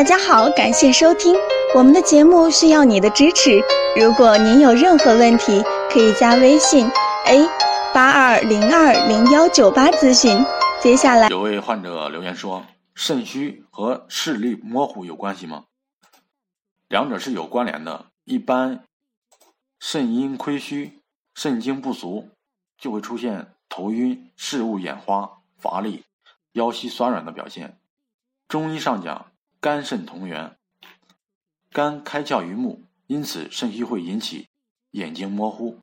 大家好，感谢收听我们的节目，需要你的支持。如果您有任何问题，可以加微信 a 八二零二零幺九八咨询。接下来有位患者留言说：“肾虚和视力模糊有关系吗？”两者是有关联的。一般肾阴亏虚、肾精不足，就会出现头晕、视物眼花、乏力、腰膝酸软的表现。中医上讲。肝肾同源，肝开窍于目，因此肾虚会引起眼睛模糊。